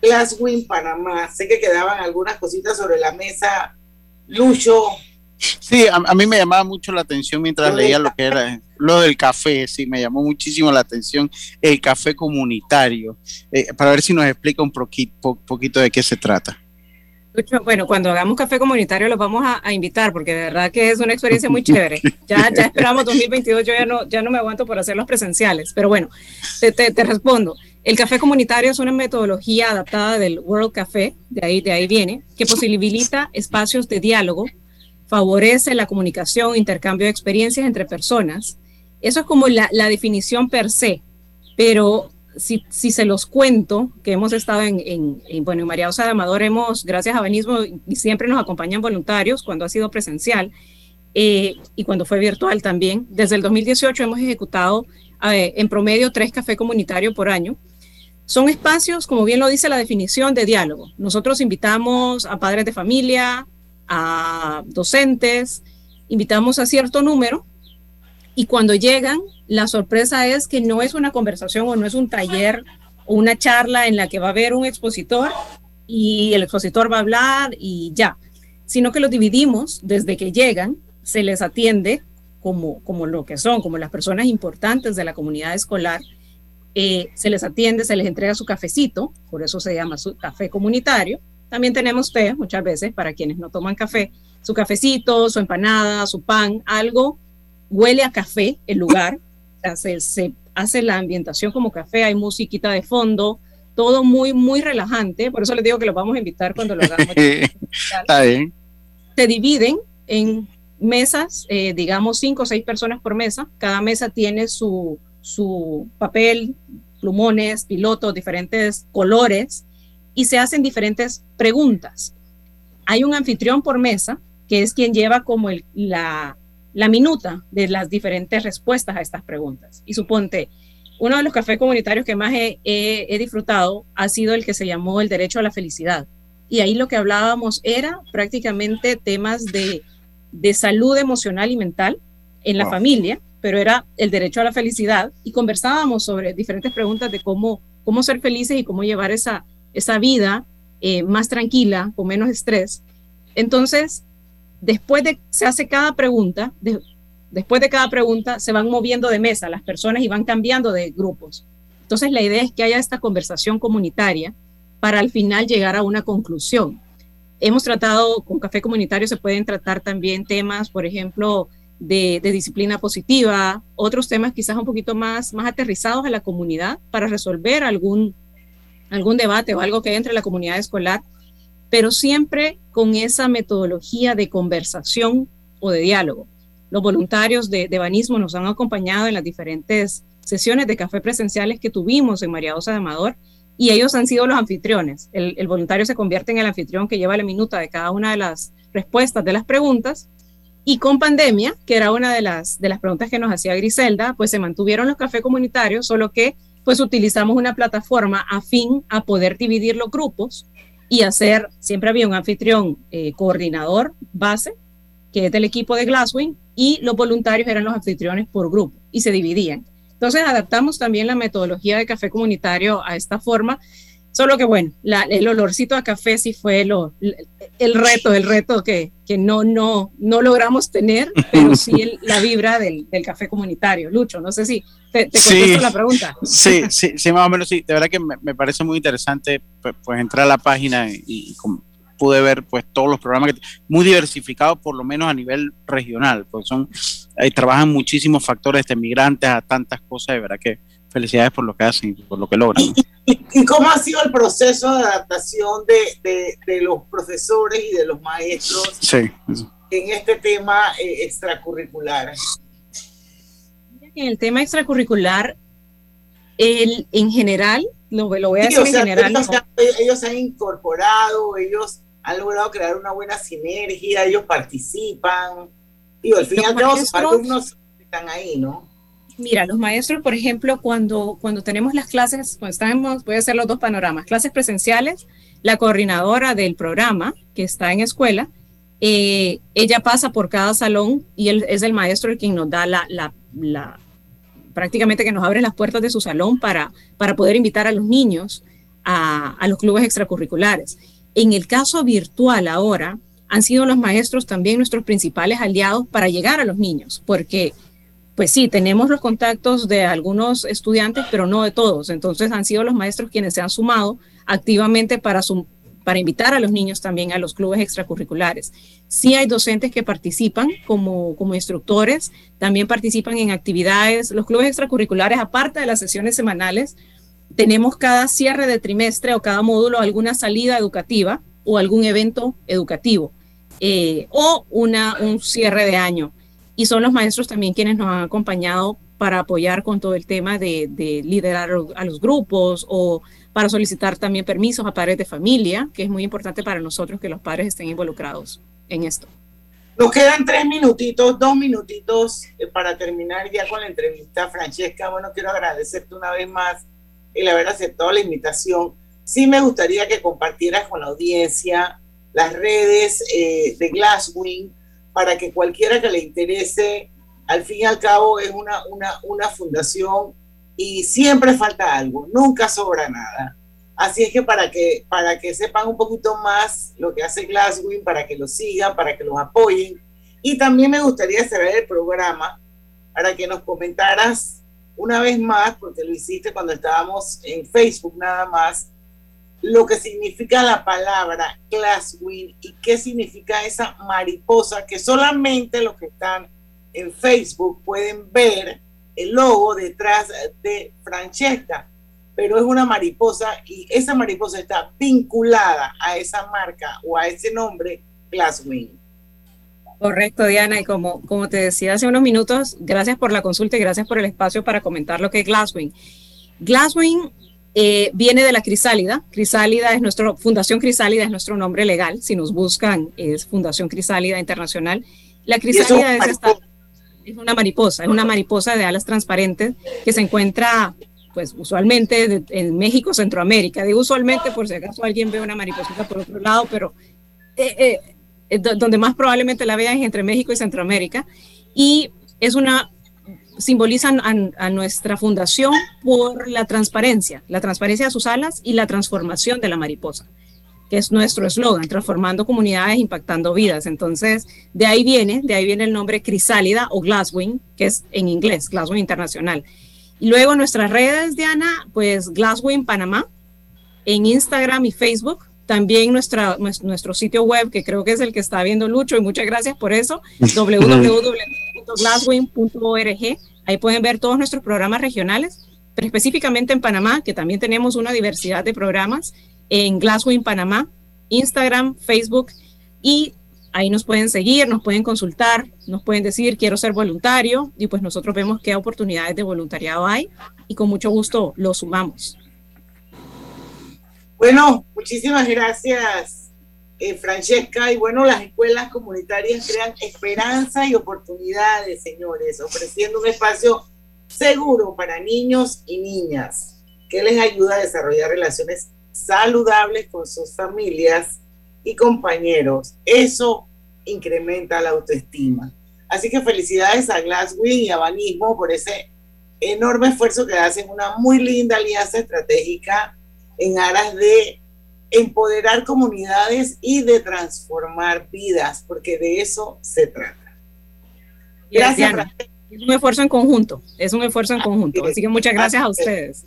Speaker 1: Glasswing Panamá. Sé que quedaban algunas cositas sobre la mesa. Lucho,
Speaker 3: Sí, a, mí me llamaba mucho la atención mientras leía lo que era lo del café, sí, me llamó muchísimo la atención el café comunitario, eh, para ver si nos explica un poquito de qué se trata.
Speaker 15: Bueno, cuando hagamos café comunitario los vamos a, invitar porque de verdad que es una experiencia muy chévere. *laughs* Ya, ya esperamos 2022, yo ya no, ya no me aguanto por hacer los presenciales, pero bueno, te, te, respondo. El café comunitario es una metodología adaptada del World Café, de ahí, de ahí viene, que posibilita espacios de diálogo favorece la comunicación, intercambio de experiencias entre personas. Eso es como la, definición per se, pero si, se los cuento, que hemos estado en, en, bueno, en María Osa de Amador, hemos, gracias a Banismo, y siempre nos acompañan voluntarios cuando ha sido presencial eh, y cuando fue virtual también. Desde el 2018 hemos ejecutado en promedio tres cafés comunitarios por año. Son espacios, como bien lo dice la definición, de diálogo. Nosotros invitamos a padres de familia, a docentes, invitamos a cierto número y cuando llegan, la sorpresa es que no es una conversación o no es un taller o una charla en la que va a haber un expositor y el expositor va a hablar y ya, sino que lo dividimos desde que llegan, se les atiende como, como lo que son, como las personas importantes de la comunidad escolar, eh, se les atiende, se les entrega su cafecito, por eso se llama su café comunitario, también tenemos té muchas veces para quienes no toman café, su cafecito, su empanada, su pan, algo huele a café el lugar, se, se hace la ambientación como café, hay musiquita de fondo, todo muy, muy relajante, por eso les digo que los vamos a invitar cuando lo hagamos. *laughs*
Speaker 3: Está bien.
Speaker 15: Se dividen en mesas, eh, digamos cinco o seis personas por mesa, cada mesa tiene su, su papel, plumones, pilotos, diferentes colores, y se hacen diferentes preguntas. Hay un anfitrión por mesa, que es quien lleva como el, la, la minuta de las diferentes respuestas a estas preguntas. Y suponte, uno de los cafés comunitarios que más he, he, disfrutado ha sido el que se llamó el derecho a la felicidad. Y ahí lo que hablábamos era prácticamente temas de, de salud emocional y mental en la familia, pero era el derecho a la felicidad y conversábamos sobre diferentes preguntas de cómo, cómo ser felices y cómo llevar esa, esa vida eh, más tranquila, con menos estrés. Entonces, después de, se hace cada pregunta, después de cada pregunta se van moviendo de mesa las personas y van cambiando de grupos. Entonces, la idea es que haya esta conversación comunitaria para al final llegar a una conclusión. Hemos tratado, con Café Comunitario se pueden tratar también temas, por ejemplo, de, de, disciplina positiva, otros temas quizás un poquito más, más aterrizados a la comunidad para resolver algún, algún debate o algo que entre la comunidad escolar, pero siempre con esa metodología de conversación o de diálogo. Los voluntarios de, de Banismo nos han acompañado en las diferentes sesiones de café presenciales que tuvimos en María Osa de Amador y ellos han sido los anfitriones. El, voluntario se convierte en el anfitrión que lleva la minuta de cada una de las respuestas de las preguntas y con pandemia, que era una de las, de las preguntas que nos hacía Griselda, pues se mantuvieron los cafés comunitarios, solo que pues utilizamos una plataforma afín a poder dividir los grupos y hacer, siempre había un anfitrión eh, coordinador base, que es del equipo de Glasswing, y los voluntarios eran los anfitriones por grupo y se dividían. Entonces adaptamos también la metodología de café comunitario a esta forma Solo que bueno, el olorcito a café sí fue lo, el reto, el reto que, que no, no, no logramos tener, pero sí la vibra del, del, café comunitario. Lucho, no sé si te, te contesto la pregunta.
Speaker 3: Sí, sí, sí, más o menos sí. De verdad que me, me parece muy interesante pues, pues, entrar a la página y, y pude ver pues todos los programas que, muy diversificados por lo menos a nivel regional, pues son ahí trabajan muchísimos factores de migrantes a tantas cosas, de verdad que felicidades por lo que hacen, por lo que logran.
Speaker 1: ¿Y, cómo ha sido el proceso de adaptación de, de, los profesores y de los maestros en este tema eh, extracurricular?
Speaker 15: En el tema extracurricular, el, en general, lo, lo voy a decir en general.
Speaker 1: Ellos, ellos se han incorporado, ellos han logrado crear una buena sinergia, ellos participan. y al fin y al cabo, sus alumnos están ahí, ¿no?
Speaker 15: Mira, los maestros, por ejemplo, cuando, cuando tenemos las clases, cuando estamos, voy a hacer los dos panoramas, clases presenciales, la coordinadora del programa que está en escuela, eh, ella pasa por cada salón y es el maestro el quien nos da la, la, la, prácticamente que nos abre las puertas de su salón para, para poder invitar a los niños a, a los clubes extracurriculares. En el caso virtual ahora, han sido los maestros también nuestros principales aliados para llegar a los niños, porque pues sí, tenemos los contactos de algunos estudiantes, pero no de todos. Entonces han sido los maestros quienes se han sumado activamente para, invitar a los niños también a los clubes extracurriculares. Sí hay docentes que participan como, como instructores, también participan en actividades. Los clubes extracurriculares, aparte de las sesiones semanales, tenemos cada cierre de trimestre o cada módulo alguna salida educativa o algún evento educativo eh, o una, un cierre de año y son los maestros también quienes nos han acompañado para apoyar con todo el tema de, liderar a los grupos o para solicitar también permisos a padres de familia, que es muy importante para nosotros que los padres estén involucrados en esto.
Speaker 1: Nos quedan tres minutitos, dos minutitos eh, para terminar ya con la entrevista. Francesca, bueno, quiero agradecerte una vez más el haber aceptado la invitación. Sí me gustaría que compartieras con la audiencia las redes eh, de Glasswing, para que cualquiera que le interese, al fin y al cabo es una, una, una fundación y siempre falta algo, nunca sobra nada. Así es que para que, para que sepan un poquito más lo que hace Glasswing, para que lo sigan, para que los apoyen. Y también me gustaría cerrar el programa para que nos comentaras una vez más, porque lo hiciste cuando estábamos en Facebook nada más, lo que significa la palabra Glasswing y qué significa esa mariposa que solamente los que están en Facebook pueden ver el logo detrás de Francesca. pero es una mariposa y esa mariposa está vinculada a esa marca o a ese nombre, Glasswing.
Speaker 15: Correcto, Diana, y como, como te decía hace unos minutos, gracias por la consulta y gracias por el espacio para comentar lo que es Glasswing. Glasswing eh, viene de la Crisálida. Crisálida es nuestro, Fundación Crisálida es nuestro nombre legal. Si nos buscan, es Fundación Crisálida Internacional. La Crisálida es, esta, es una mariposa, es una mariposa de alas transparentes que se encuentra, pues usualmente en México, Centroamérica. Digo usualmente por si acaso alguien ve una mariposita por otro lado, pero eh, eh, donde más probablemente la vean es entre México y Centroamérica. Y es una simbolizan a, nuestra fundación por la transparencia, la transparencia de sus alas y la transformación de la mariposa, que es nuestro eslogan, transformando comunidades, impactando vidas. Entonces, de ahí viene, de ahí viene el nombre Crisálida o Glasswing, que es en inglés, Glasswing Internacional. Y luego nuestras redes, Diana, pues Glasswing Panamá, en Instagram y Facebook. También nuestra, nuestro sitio web, que creo que es el que está viendo Lucho, y muchas gracias por eso, *laughs* www.glasswing.org Ahí pueden ver todos nuestros programas regionales, pero específicamente en Panamá, que también tenemos una diversidad de programas en Glasgow, en Panamá, Instagram, Facebook, y ahí nos pueden seguir, nos pueden consultar, nos pueden decir quiero ser voluntario, y pues nosotros vemos qué oportunidades de voluntariado hay, y con mucho gusto lo sumamos.
Speaker 1: Bueno, muchísimas gracias, eh, Francesca. Y bueno, las escuelas comunitarias crean esperanza y oportunidades, señores, ofreciendo un espacio seguro para niños y niñas que les ayuda a desarrollar relaciones saludables con sus familias y compañeros. Eso incrementa la autoestima. Así que felicidades a Glasswing y a Banismo por ese enorme esfuerzo que hacen, una muy linda alianza estratégica en aras de empoderar comunidades y de transformar vidas, porque de eso se trata.
Speaker 15: Gracias. Es un esfuerzo en conjunto, es un esfuerzo en conjunto. Así que muchas gracias a ustedes.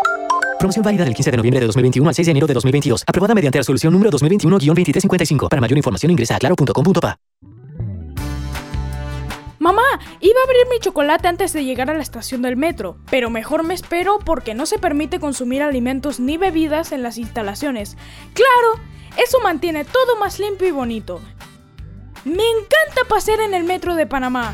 Speaker 9: Promoción válida del 15 de noviembre de 2021 al 6 de enero de 2022. Aprobada mediante resolución número 2021-2355. Para mayor información ingresa a claro.com.pa.
Speaker 7: Mamá, iba a abrir mi chocolate antes de llegar a la estación del metro, pero mejor me espero porque no se permite consumir alimentos ni bebidas en las instalaciones. Claro, eso mantiene todo más limpio y bonito. Me encanta pasear en el metro de Panamá.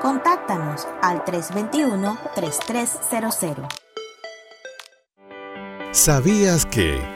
Speaker 17: Contáctanos al 321-3300.
Speaker 18: ¿Sabías que...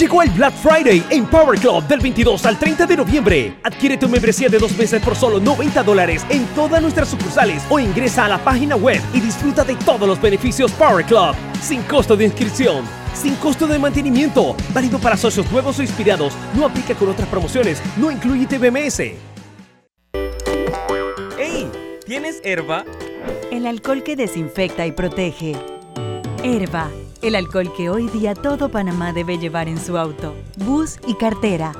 Speaker 19: Llegó el Black Friday en Power Club del 22 al 30 de noviembre. Adquiere tu membresía de dos meses por solo 90 dólares en todas nuestras sucursales o ingresa a la página web y disfruta de todos los beneficios Power Club, sin costo de inscripción, sin costo de mantenimiento, válido para socios nuevos o inspirados, no aplica con otras promociones, no incluye TBMS.
Speaker 11: ¡Hey! ¿Tienes herba?
Speaker 12: El alcohol que desinfecta y protege. Herba el alcohol que hoy día todo Panamá debe llevar en su auto, bus y cartera.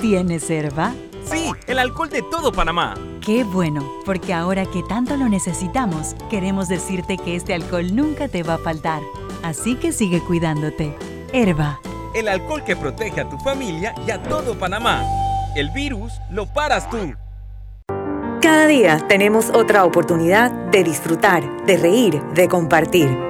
Speaker 12: ¿Tienes Herba?
Speaker 11: Sí, el alcohol de todo Panamá.
Speaker 12: Qué bueno, porque ahora que tanto lo necesitamos, queremos decirte que este alcohol nunca te va a faltar. Así que sigue cuidándote. Herba.
Speaker 11: El alcohol que protege a tu familia y a todo Panamá. El virus lo paras tú.
Speaker 20: Cada día tenemos otra oportunidad de disfrutar, de reír, de compartir.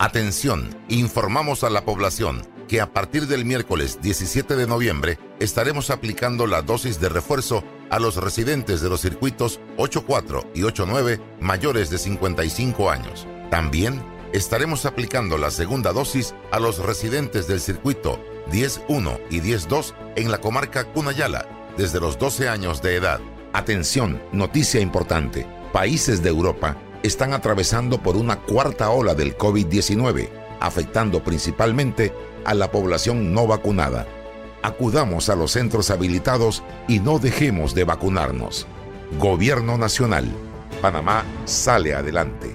Speaker 21: Atención, informamos a la población que a partir del miércoles 17 de noviembre estaremos aplicando la dosis de refuerzo a los residentes de los circuitos 84 y 89 mayores de 55 años. También estaremos aplicando la segunda dosis a los residentes del circuito 10.1 y 10.2 en la comarca Cunayala desde los 12 años de edad. Atención, noticia importante. Países de Europa están atravesando por una cuarta ola del COVID-19, afectando principalmente a la población no vacunada. Acudamos a los centros habilitados y no dejemos de vacunarnos. Gobierno Nacional. Panamá sale adelante.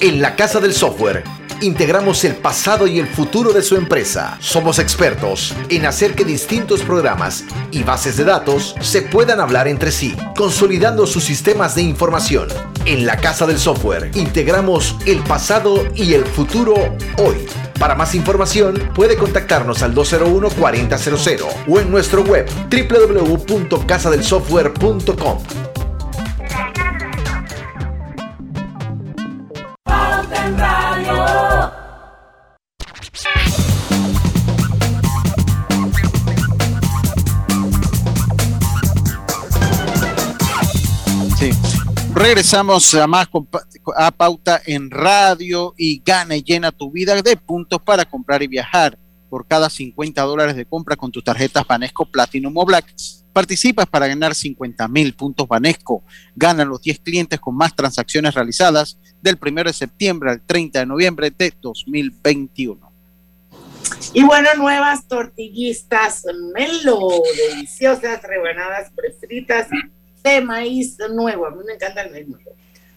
Speaker 22: En la Casa del Software integramos el pasado y el futuro de su empresa. Somos expertos en hacer que distintos programas y bases de datos se puedan hablar entre sí, consolidando sus sistemas de información. En la Casa del Software integramos el pasado y el futuro hoy. Para más información puede contactarnos al 201-4000 o en nuestro web www.casadelsoftware.com.
Speaker 3: Regresamos a más a pauta en radio y gana y llena tu vida de puntos para comprar y viajar. Por cada 50 dólares de compra con tus tarjetas Banesco Platinum o Black, participas para ganar 50 mil puntos Banesco. Gana los 10 clientes con más transacciones realizadas del 1 de septiembre al 30 de noviembre de 2021.
Speaker 1: Y bueno, nuevas tortillistas Melo, deliciosas rebanadas prefritas de maíz nuevo. A mí me encanta el maíz nuevo.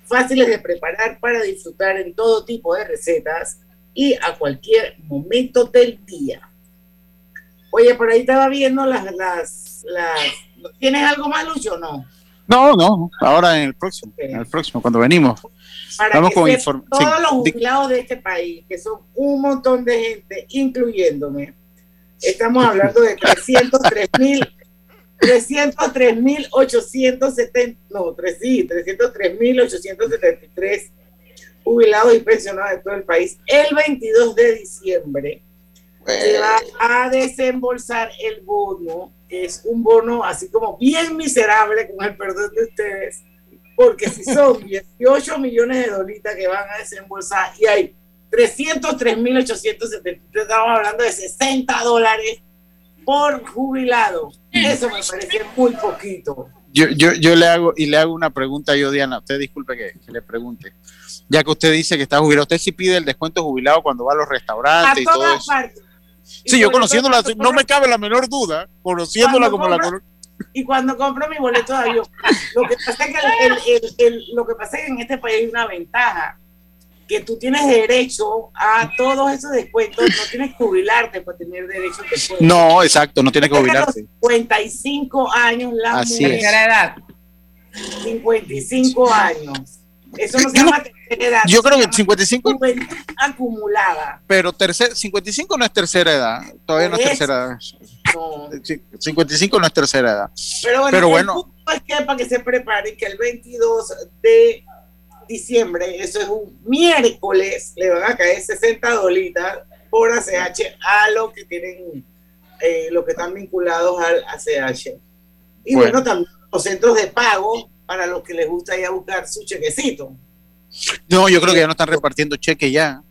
Speaker 1: Fáciles de preparar para disfrutar en todo tipo de recetas y a cualquier momento del día. Oye, por ahí estaba viendo las, las, las... ¿Tienes algo más, Lucho, o no?
Speaker 3: No, no, ahora en el próximo, en el próximo, cuando venimos.
Speaker 1: Para
Speaker 3: Vamos
Speaker 1: que
Speaker 3: con
Speaker 1: todos
Speaker 3: sí,
Speaker 1: los jubilados de este país, que son un montón de gente, incluyéndome, estamos hablando de 303 mil 303 mil 870, no, tres- sí, 303 mil 873 jubilados y pensionados de todo el país. El 22 de diciembre se va a desembolsar el bono, que es un bono así como bien miserable, con el perdón de ustedes, porque si son *laughs* 18 millones de dolitas que van a desembolsar y hay 303.873, estamos hablando de 60 dólares por jubilado. Eso me parece muy poquito.
Speaker 3: Yo, yo, yo le hago y le hago una pregunta yo, Diana. Usted disculpe que, que le pregunte. Ya que usted dice que está jubilado, ¿usted sí pide el descuento jubilado cuando va a los
Speaker 1: A
Speaker 3: restaurantes y todo eso?
Speaker 1: partes.
Speaker 3: Sí, yo conociéndola, no me cabe la menor duda, conociéndola como la.
Speaker 1: Y cuando compro mi boleto de avión, lo que pasa es que, el- el- el- el- lo que pasa es que en este país hay una ventaja, que tú tienes derecho a todos esos descuentos, no tienes que jubilarte para tener derecho a descuentos.
Speaker 3: No, exacto, no tiene que jubilarse.
Speaker 1: 55 años la
Speaker 3: Así
Speaker 1: mujer.
Speaker 3: es.
Speaker 1: edad. 55 años. Eso no se
Speaker 3: Yo no-
Speaker 1: llama tercera edad.
Speaker 3: yo creo que
Speaker 1: llama
Speaker 3: 55
Speaker 1: juventud acumulada.
Speaker 3: Pero tercer, 55 no es tercera edad, todavía no es tercera edad.
Speaker 1: No.
Speaker 3: Sí, 55 no es tercera edad.
Speaker 1: Pero bueno,
Speaker 3: Pero bueno,
Speaker 1: es que para que se preparen que el 22 de diciembre, eso es un miércoles, le van a caer 60 dolitas por ACH a los que tienen, eh, los que están vinculados al ACH. Y bueno,
Speaker 3: Bueno.
Speaker 1: también los centros de pago para los que les gusta ir a buscar su chequecito.
Speaker 3: no, yo creo que ya no están repartiendo cheques ya.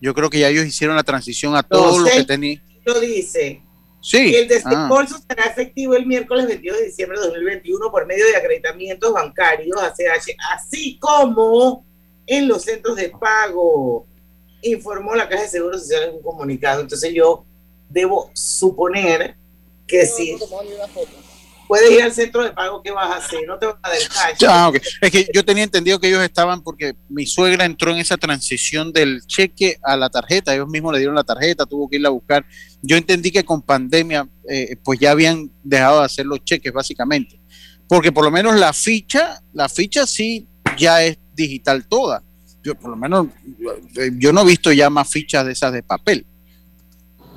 Speaker 3: Yo creo que ya ellos hicieron la transición a todo lo
Speaker 1: sé.
Speaker 3: que tenían.
Speaker 1: Lo dice
Speaker 3: Sí.
Speaker 1: El
Speaker 3: Ah.
Speaker 1: desembolso será efectivo el miércoles 22 de diciembre de 2021 por medio de acreditamientos bancarios ACH, así como en los centros de pago, informó la Caja de Seguro Social en un comunicado. Entonces yo debo suponer que si puedes ir al centro de pago, ¿qué vas a hacer? No te vas a dar cash.
Speaker 3: Ah. Es que yo tenía entendido que ellos estaban porque mi suegra entró en esa transición del cheque a la tarjeta. Ellos mismos le dieron la tarjeta, tuvo que irla a buscar. Yo entendí que con pandemia, eh, pues ya habían dejado de hacer los cheques, básicamente. Porque por lo menos la ficha, la ficha sí ya es digital toda. Yo, por lo menos, yo no he visto ya más fichas de esas de papel.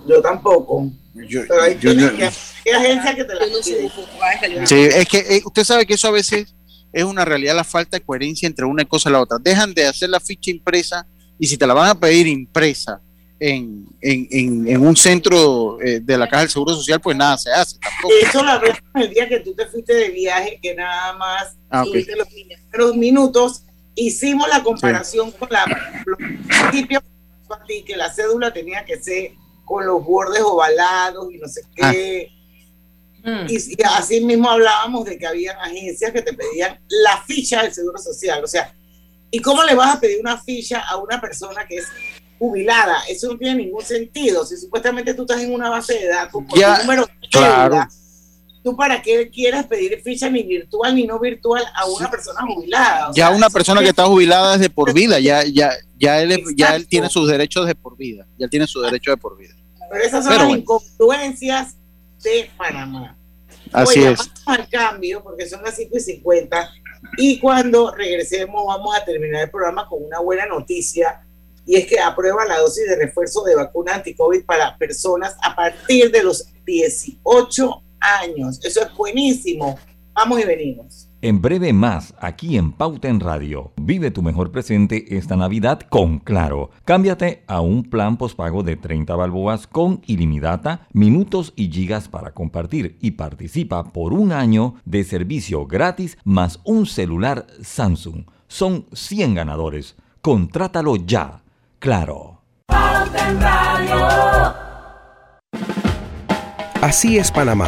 Speaker 1: Yo tampoco.
Speaker 3: Yo,
Speaker 1: Pero hay,
Speaker 3: yo- yo-
Speaker 1: que- hay que te la pide.
Speaker 3: Sí, es que eh, usted sabe que eso a veces es una realidad la falta de coherencia entre una cosa y la otra. Dejan de hacer la ficha impresa y si te la van a pedir impresa en, en, en, en un centro eh, de la Caja del Seguro Social, pues nada se hace tampoco.
Speaker 1: Eso lo hablamos el día que tú te fuiste de viaje, que nada más
Speaker 3: Ah, ok.
Speaker 1: tuviste los primeros minutos. Hicimos la comparación con la los principios que la cédula tenía que ser con los bordes ovalados y no sé qué. Y, y así mismo hablábamos de que había agencias que te pedían la ficha del Seguro Social. O sea, ¿y cómo le vas a pedir una ficha a una persona que es jubilada? Eso no tiene ningún sentido. Si supuestamente tú estás en una base de datos con
Speaker 3: Ya,
Speaker 1: tu número de
Speaker 3: claro.
Speaker 1: ¿tú para qué quieres pedir ficha ni virtual ni no virtual a una persona jubilada? O
Speaker 3: Ya
Speaker 1: sea,
Speaker 3: una persona que está jubilada es de por vida, ya, ya, ya, él, es- ya él tiene sus derechos de por vida, ya él tiene sus derechos de por vida.
Speaker 1: Pero esas son
Speaker 3: Pero
Speaker 1: las
Speaker 3: bueno.
Speaker 1: incongruencias de Panamá.
Speaker 3: Así es.
Speaker 1: vamos al cambio porque son las 5 y 50 y cuando regresemos vamos a terminar el programa con una buena noticia y es que aprueba la dosis de refuerzo de vacuna anti-COVID para personas a partir de los 18 años. Eso es buenísimo. Vamos y venimos.
Speaker 5: En breve más, aquí en Pauta en Radio. Vive tu mejor presente esta Navidad con Claro. Cámbiate a un plan postpago de 30 balboas con ilimitada, minutos y gigas para compartir y participa por un año de servicio gratis más un celular Samsung. Son 100 ganadores. Contrátalo ya. Claro.
Speaker 6: Pauta en Radio.
Speaker 23: Así es Panamá.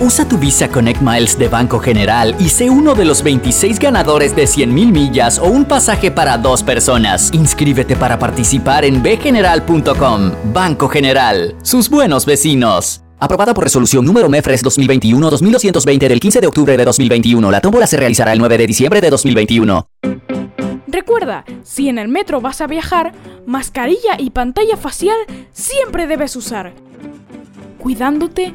Speaker 9: Usa tu Visa Connect Miles de Banco General y sé uno de los 26 ganadores de 100.000 millas o un pasaje para dos personas. Inscríbete para participar en bgeneral.com. Banco General, sus buenos vecinos. Aprobada por resolución número MEFRES 2021-2220 del 15 de octubre de 2021. La tómbola se realizará el 9 de diciembre de 2021.
Speaker 7: Recuerda, si en el metro vas a viajar, mascarilla y pantalla facial siempre debes usar. Cuidándote,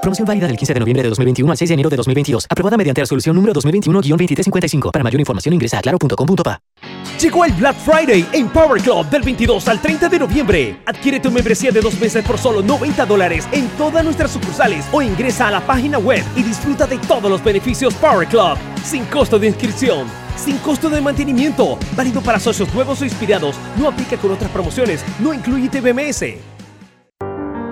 Speaker 9: Promoción válida del 15 de noviembre de 2021 al 6 de enero de 2022. Aprobada mediante resolución número 2021-2355. Para mayor información ingresa a claro.com.pa.
Speaker 19: Llegó el Black Friday en Power Club del 22 al 30 de noviembre. Adquiere tu membresía de dos meses por solo 90 dólares en todas nuestras sucursales o ingresa a la página web y disfruta de todos los beneficios Power Club. Sin costo de inscripción, sin costo de mantenimiento, válido para socios nuevos o inspirados. No aplica con otras promociones, no incluye TBMS.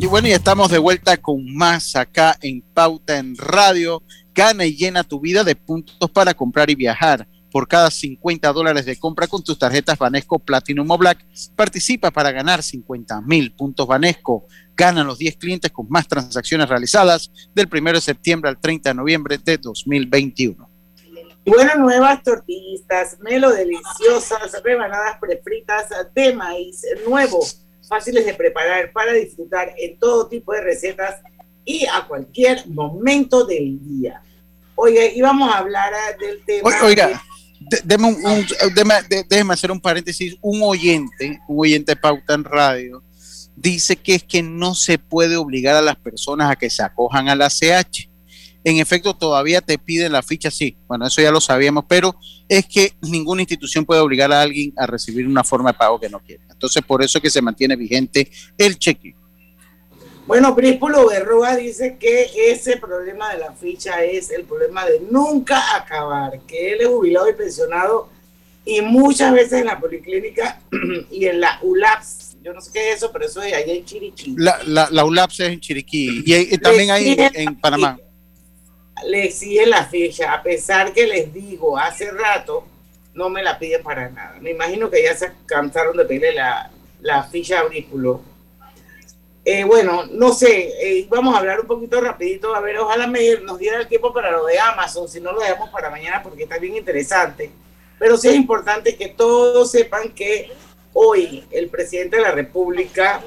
Speaker 3: Y bueno, ya estamos de vuelta con más acá en Pauta en Radio. Gana y llena tu vida de puntos para comprar y viajar. Por cada 50 dólares de compra con tus tarjetas Banesco Platinum o Black, participa para ganar 50 mil puntos Banesco. Ganan los 10 clientes con más transacciones realizadas del 1 de septiembre al 30 de noviembre de 2021.
Speaker 1: Y bueno, nuevas tortillitas, melo deliciosas, rebanadas prefritas de maíz nuevo, fáciles de preparar para disfrutar en todo tipo de recetas y a cualquier momento del día. Oiga, y vamos a hablar ah, del tema.
Speaker 3: Oiga, de- deme un- un- deme- de- déjeme hacer un paréntesis. Un oyente, un oyente de Pauta en Radio, dice que es que no se puede obligar a las personas a que se acojan a la CH. En efecto, todavía te piden la ficha, sí. Bueno, eso ya lo sabíamos, pero es que ninguna institución puede obligar a alguien a recibir una forma de pago que no quiere. Entonces, por eso es que se mantiene vigente el cheque.
Speaker 1: Bueno, Príspulo Berroa dice que ese problema de la ficha es el problema de nunca acabar, que él es jubilado y pensionado y muchas veces en la policlínica *clears throat* y en la ULAPS, yo no sé qué es eso, pero eso es allá en Chiriquí.
Speaker 3: La, la, la ULAPS es en Chiriquí y, también hay en, en Panamá.
Speaker 1: Le exigen la ficha, a pesar que les digo hace rato, no me la piden para nada. Me imagino que ya se cansaron de pedirle la, la ficha a Bríspulo. Eh, bueno, no sé, eh, vamos a hablar un poquito rapidito, a ver, ojalá me, nos diera el tiempo para lo de Amazon, si no lo dejamos para mañana porque está bien interesante. Pero sí es importante que todos sepan que hoy el presidente de la República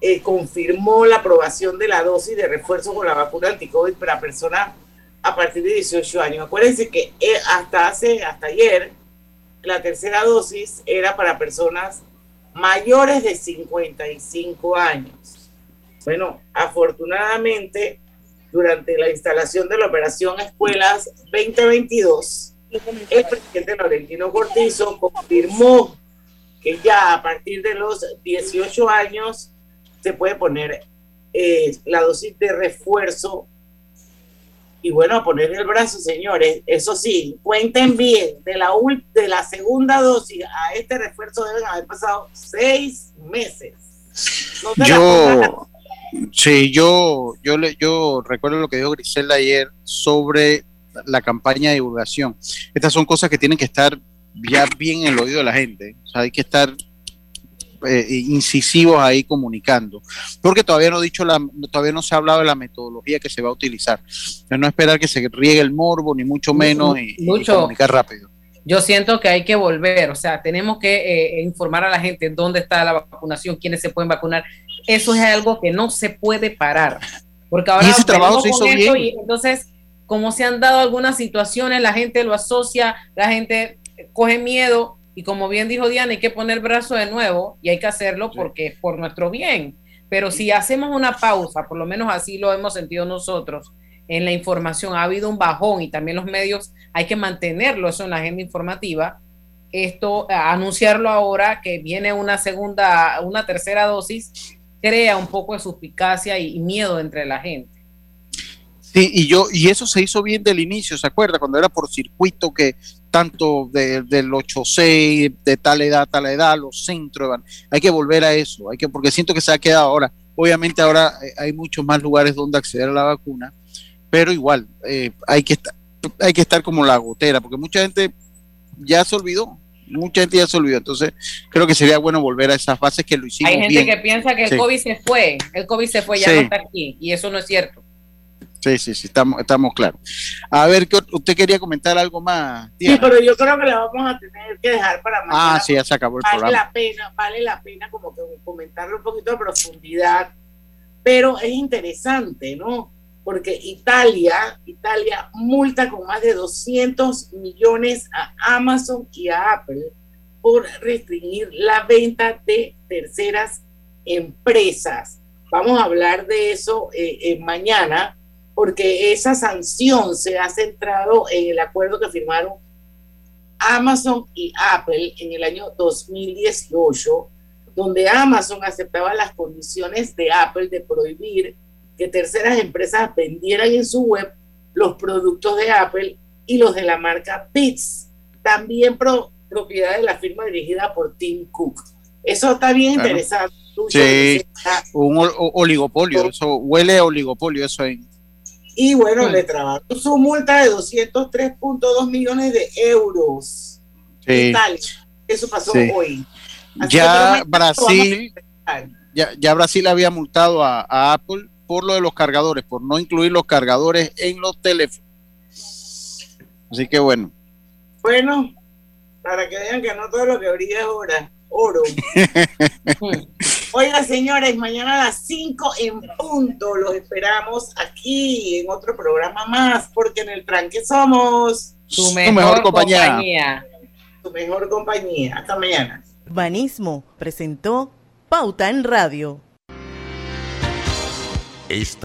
Speaker 1: eh, confirmó la aprobación de la dosis de refuerzo con la vacuna anticovid para personas a partir de 18 años. Acuérdense que eh, hasta hace, hasta ayer, la tercera dosis era para personas mayores de 55 años. Bueno, afortunadamente, durante la instalación de la operación Escuelas 2022, el presidente Laurentino Cortizo confirmó que ya a partir de los 18 años se puede poner eh, la dosis de refuerzo y bueno, a poner el brazo, señores. Eso sí, cuenten bien, de la, ul- de la segunda dosis a este refuerzo deben haber pasado seis meses. No
Speaker 3: Yo, sí, yo, yo, le, yo recuerdo lo que dijo Griselda ayer sobre la campaña de divulgación. Estas son cosas que tienen que estar ya bien en el oído de la gente. O sea, hay que estar eh, incisivos ahí comunicando, porque todavía no he dicho la, todavía no se ha hablado de la metodología que se va a utilizar. No esperar que se riegue el morbo, ni mucho menos, y, y
Speaker 2: Mucho.
Speaker 3: comunicar rápido.
Speaker 2: Yo siento que hay que volver, o sea, tenemos que eh, informar a la gente dónde está la vacunación, quiénes se pueden vacunar. Eso es algo que no se puede parar, porque ahora
Speaker 3: Y ese trabajo se hizo bien.
Speaker 2: y entonces, como se han dado algunas situaciones, la gente lo asocia, la gente coge miedo y como bien dijo Diana, hay que poner el brazo de nuevo y hay que hacerlo porque es por nuestro bien. Pero si hacemos una pausa, por lo menos así lo hemos sentido nosotros, en la información ha habido un bajón y también los medios hay que mantenerlo eso en la agenda informativa. Esto, eh, anunciarlo ahora que viene una segunda, una tercera dosis, crea un poco de suspicacia y miedo entre la gente.
Speaker 3: Sí, y yo, y eso se hizo bien del inicio, ¿se acuerda? Cuando era por circuito que tanto de, del 8-6, de tal edad, tal edad, los centros, hay que volver a eso, hay que, porque siento que se ha quedado ahora. Obviamente ahora eh, hay muchos más lugares donde acceder a la vacuna, pero igual eh, hay que estar, hay que estar como la gotera, porque mucha gente ya se olvidó, mucha gente ya se olvidó, entonces creo que sería bueno volver a esas fases que lo hicimos
Speaker 24: Hay gente
Speaker 3: bien.
Speaker 24: que piensa que el
Speaker 3: Sí.
Speaker 24: COVID se fue, el COVID se fue, ya
Speaker 3: Sí.
Speaker 24: no está aquí, y eso no es cierto.
Speaker 3: Sí, sí, sí, estamos, estamos claros. A ver, ¿qué ot- ¿usted quería comentar algo más?
Speaker 1: Sí,
Speaker 3: Diana?
Speaker 1: pero yo creo que la vamos a tener que dejar para mañana.
Speaker 3: Ah, sí, ya se acabó el
Speaker 1: vale
Speaker 3: programa.
Speaker 1: la pena, vale la pena como que comentarlo un poquito de profundidad, pero es interesante, ¿no? Porque Italia, Italia multa con más de 200 millones a Amazon y a Apple por restringir la venta de terceras empresas. Vamos a hablar de eso eh, eh, mañana, porque esa sanción se ha centrado en el acuerdo que firmaron Amazon y Apple en el año 2018, donde Amazon aceptaba las condiciones de Apple de prohibir que terceras empresas vendieran en su web los productos de Apple y los de la marca Beats, también pro- propiedad de la firma dirigida por Tim Cook. Eso está bien
Speaker 3: Claro.
Speaker 1: interesante.
Speaker 3: Sí, un oligopolio, eso huele a oligopolio, eso ahí.
Speaker 1: Y bueno,
Speaker 3: Mm.
Speaker 1: le trabaron su multa de 203.2 millones de euros.
Speaker 3: Sí.
Speaker 1: Eso pasó
Speaker 3: Sí.
Speaker 1: hoy. Así
Speaker 3: Ya Brasil, ya, ya Brasil había multado a, a Apple por lo de los cargadores, por no incluir los cargadores en los teléfonos. Así que bueno.
Speaker 1: Bueno, para que vean que no todo lo que brilla es oro. *laughs* Oiga, señores, mañana a las 5 en punto los esperamos aquí en otro programa más, porque en el tranque somos
Speaker 24: Su
Speaker 3: mejor mejor compañía. compañía.
Speaker 1: Tu mejor compañía. Hasta mañana.
Speaker 14: Banismo presentó Pauta en Radio.
Speaker 21: Esta